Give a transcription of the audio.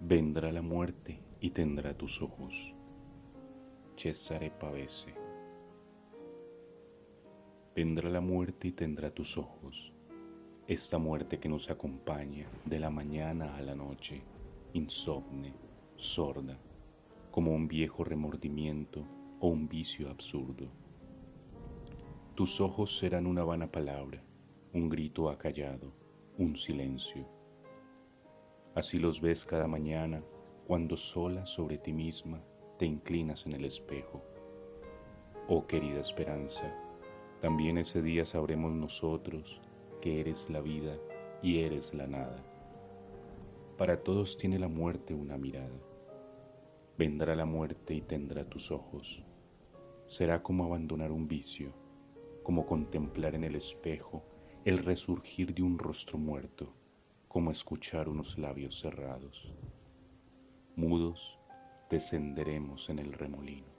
Vendrá la muerte y tendrá tus ojos. Cesare Pavese. Vendrá la muerte y tendrá tus ojos. Esta muerte que nos acompaña de la mañana a la noche, insomne, sorda, como un viejo remordimiento o un vicio absurdo. Tus ojos serán una vana palabra, un grito acallado, un silencio Así los ves cada mañana cuando sola sobre ti misma te inclinas en el espejo. Oh querida esperanza, también ese día sabremos nosotros que eres la vida y eres la nada. Para todos tiene la muerte una mirada. Vendrá la muerte y tendrá tus ojos. Será como abandonar un vicio, como contemplar en el espejo el resurgir de un rostro muerto como escuchar unos labios cerrados. Mudos descenderemos en el remolino.